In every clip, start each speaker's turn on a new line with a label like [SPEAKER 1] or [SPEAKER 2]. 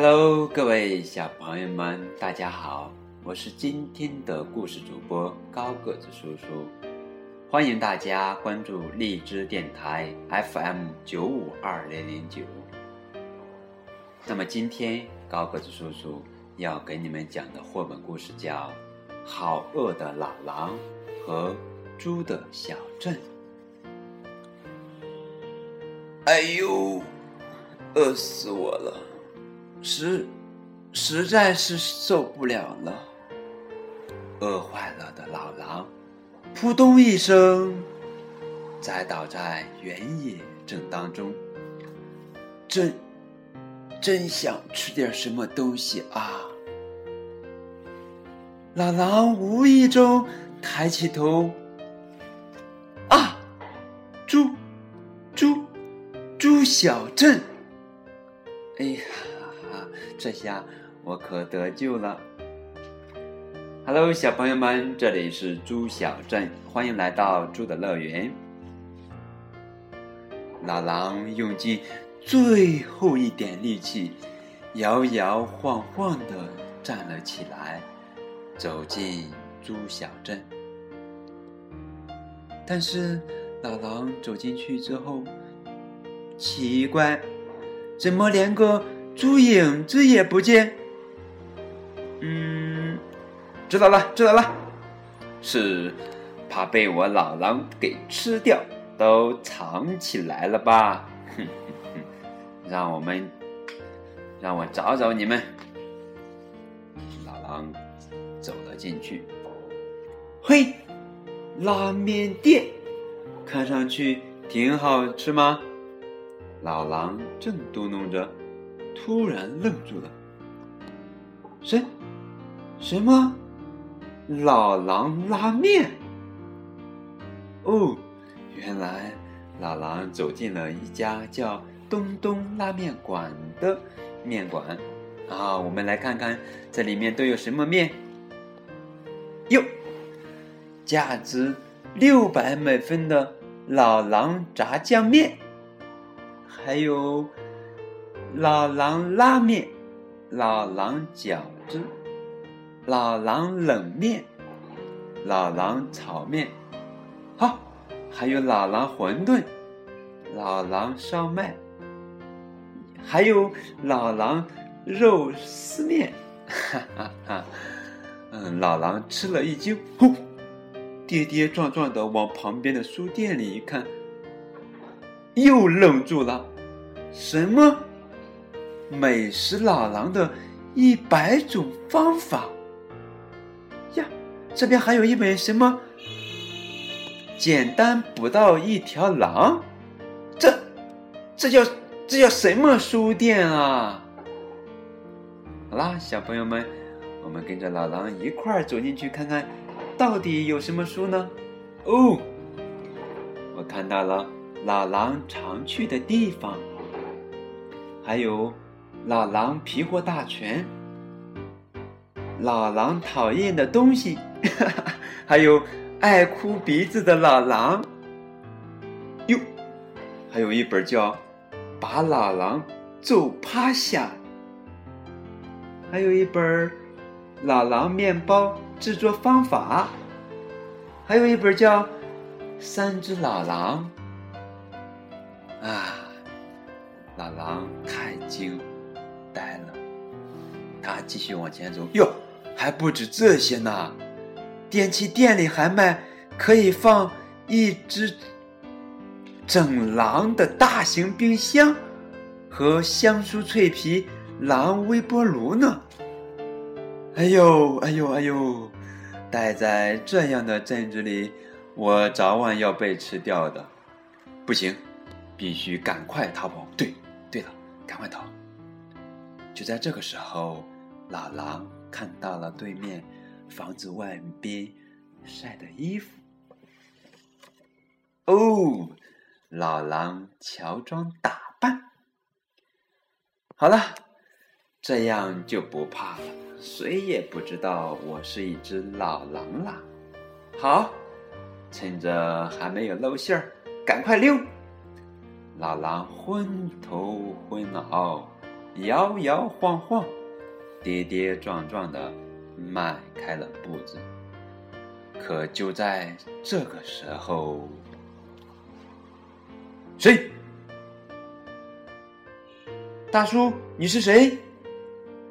[SPEAKER 1] Hello，各位小朋友们，大家好！我是今天的故事主播高个子叔叔，欢迎大家关注荔枝电台 FM 九五二零零九。那么今天高个子叔叔要给你们讲的绘本故事叫《好饿的老狼和猪的小镇》。
[SPEAKER 2] 哎呦，饿死我了！实实在是受不了了。饿坏了的老狼，扑通一声，栽倒在原野正当中。真真想吃点什么东西啊！老狼无意中抬起头，啊，猪，猪，猪小镇！哎呀！这下我可得救了。
[SPEAKER 1] Hello，小朋友们，这里是猪小镇，欢迎来到猪的乐园。
[SPEAKER 2] 老狼用尽最后一点力气，摇摇晃晃的站了起来，走进猪小镇。但是老狼走进去之后，奇怪，怎么连个……猪影子也不见，
[SPEAKER 1] 嗯，知道了，知道了，是怕被我老狼给吃掉，都藏起来了吧？哼哼哼，让我们，让我找找你们。老狼走了进去，
[SPEAKER 2] 嘿，拉面店，看上去挺好吃吗？老狼正嘟囔着。突然愣住了，什什么？老狼拉面？哦，原来老狼走进了一家叫“东东拉面馆”的面馆。啊，我们来看看这里面都有什么面。哟，价值六百美分的老狼炸酱面，还有。老狼拉面，老狼饺子，老狼冷面，老狼炒面，好，还有老狼馄饨，老狼烧麦，还有老狼肉丝面，哈哈哈！嗯，老狼吃了一惊，呼，跌跌撞撞的往旁边的书店里一看，又愣住了，什么？美食老狼的一百种方法呀！这边还有一本什么？简单捕到一条狼？这这叫这叫什么书店啊？好啦，小朋友们，我们跟着老狼一块儿走进去看看，到底有什么书呢？哦，我看到了老狼常去的地方，还有。老狼皮货大全，老狼讨厌的东西，还有爱哭鼻子的老狼。哟，还有一本叫《把老狼揍趴下》，还有一本《老狼面包制作方法》，还有一本叫《三只老狼》。啊，老狼太精。呆了，他继续往前走。哟，还不止这些呢！电器店里还卖可以放一只整狼的大型冰箱和香酥脆皮狼微波炉呢。哎呦，哎呦，哎呦！待在这样的镇子里，我早晚要被吃掉的。不行，必须赶快逃跑！对，对了，赶快逃！就在这个时候，老狼看到了对面房子外边晒的衣服。哦，老狼乔装打扮，好了，这样就不怕了，谁也不知道我是一只老狼了。好，趁着还没有露馅儿，赶快溜！老狼昏头昏脑。摇摇晃晃、跌跌撞撞的迈开了步子。可就在这个时候，谁？大叔，你是谁？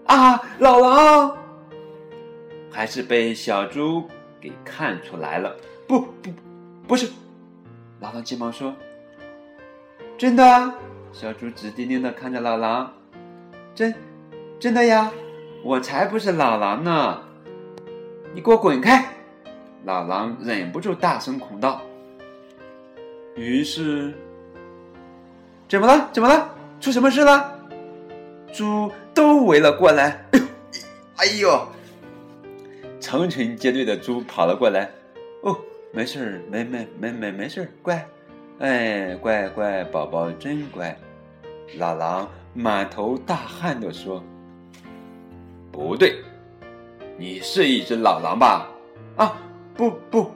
[SPEAKER 2] 啊，老狼！还是被小猪给看出来了？不不，不是！老狼急忙说：“真的。”小猪直盯盯的看着老狼：“真，真的呀！我才不是老狼呢！你给我滚开！”老狼忍不住大声恐道。于是，怎么了？怎么了？出什么事了？猪都围了过来。哎呦！成群结队的猪跑了过来。哦，没事儿，没没没没没事儿，乖。哎，乖乖宝宝真乖。老狼满头大汗的说：“不对，你是一只老狼吧？”啊！不不，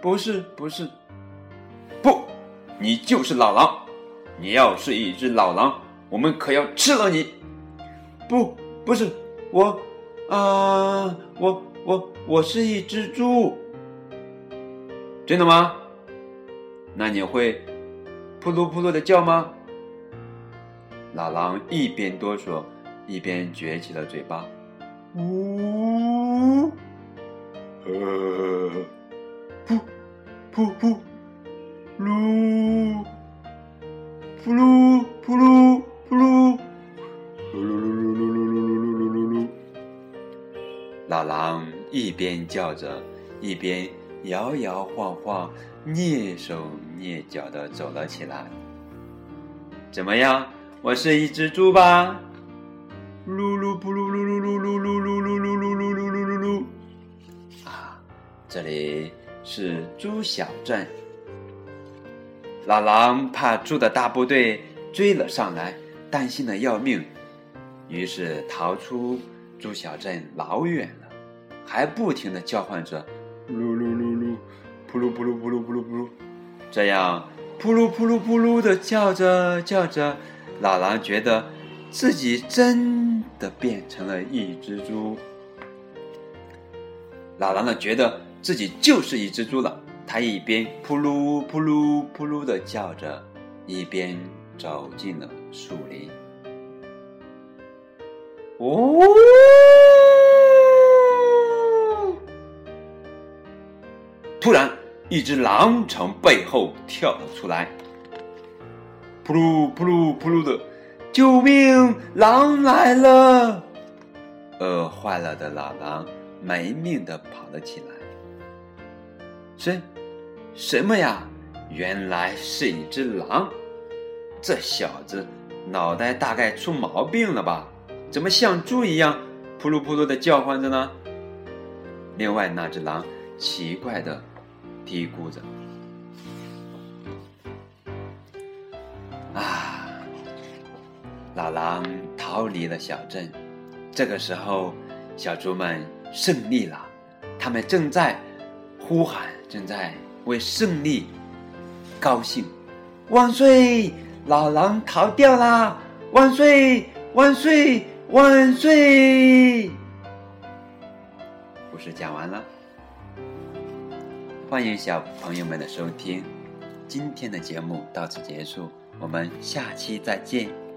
[SPEAKER 2] 不是不是，不，你就是老狼。你要是一只老狼，我们可要吃了你。不，不是我，啊，我我我是一只猪。真的吗？那你会扑噜扑噜的叫吗？老狼一边哆嗦，一边撅起了嘴巴。呜。呃，噗，噗噗，噜，噗噜噗噜噗噜，噜噜噜噜噜噜噜噜噜噜噜。老狼一边叫着，一边摇摇晃晃、蹑手蹑脚的走了起来。怎么样？我是一只猪吧？噜噜噗噜噜噜噜噜噜噜噜噜噜噜噜噜噜。啊这里是猪小镇，老狼怕猪的大部队追了上来，担心的要命，于是逃出猪小镇老远了，还不停的叫唤着“噜噜噜噜，噗噜噗噜噗噜噗噜噗噜”，这样噗噜噗噜噗噜的叫着叫着，老狼觉得自己真的变成了一只猪。老狼呢觉得。自己就是一只猪了，他一边扑噜扑噜扑噜的叫着，一边走进了树林。哦！突然，一只狼从背后跳了出来，扑噜扑噜扑噜的，救命！狼来了！饿坏了的老狼没命的跑了起来。什什么呀？原来是一只狼！这小子脑袋大概出毛病了吧？怎么像猪一样扑噜扑噜的叫唤着呢？另外那只狼奇怪的嘀咕着：“老狼逃离了小镇。这个时候，小猪们胜利了，他们正在呼喊。正在为胜利高兴，万岁！老狼逃掉啦！万岁！万岁！万岁！故事讲完了，欢迎小朋友们的收听，今天的节目到此结束，我们下期再见。